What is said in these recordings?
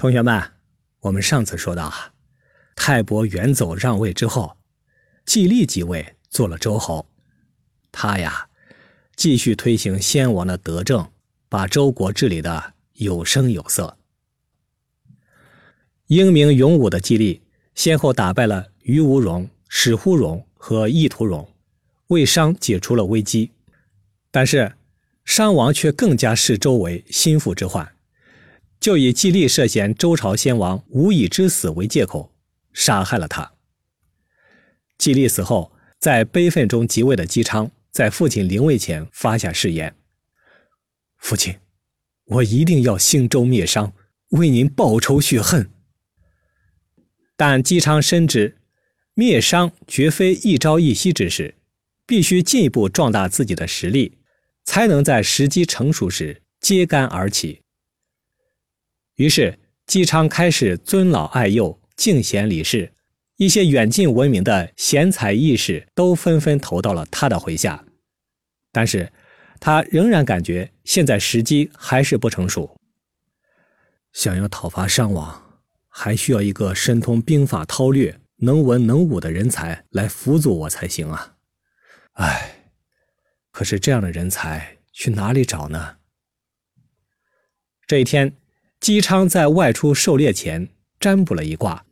同学们，我们上次说到啊，泰伯远走让位之后，季历即位做了周侯。他呀，继续推行先王的德政，把周国治理的有声有色。英明勇武的季历先后打败了于无荣、史忽荣和义屠荣，为商解除了危机。但是，商王却更加视周为心腹之患。就以季历涉嫌周朝先王无以之死为借口，杀害了他。季历死后，在悲愤中即位的姬昌，在父亲灵位前发下誓言：“父亲，我一定要兴周灭商，为您报仇雪恨。”但姬昌深知，灭商绝非一朝一夕之事，必须进一步壮大自己的实力，才能在时机成熟时揭竿而起。于是，姬昌开始尊老爱幼、敬贤礼士，一些远近闻名的贤才义士都纷纷投到了他的麾下。但是，他仍然感觉现在时机还是不成熟。想要讨伐商王，还需要一个深通兵法韬略、能文能武的人才来辅佐我才行啊！唉，可是这样的人才去哪里找呢？这一天。姬昌在外出狩猎前占卜了一卦，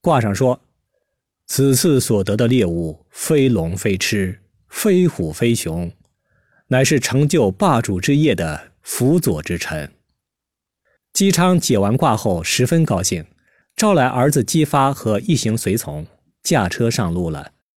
卦上说：“此次所得的猎物，非龙非螭，非虎非熊，乃是成就霸主之业的辅佐之臣。”姬昌解完卦后十分高兴，招来儿子姬发和一行随从，驾车上路了。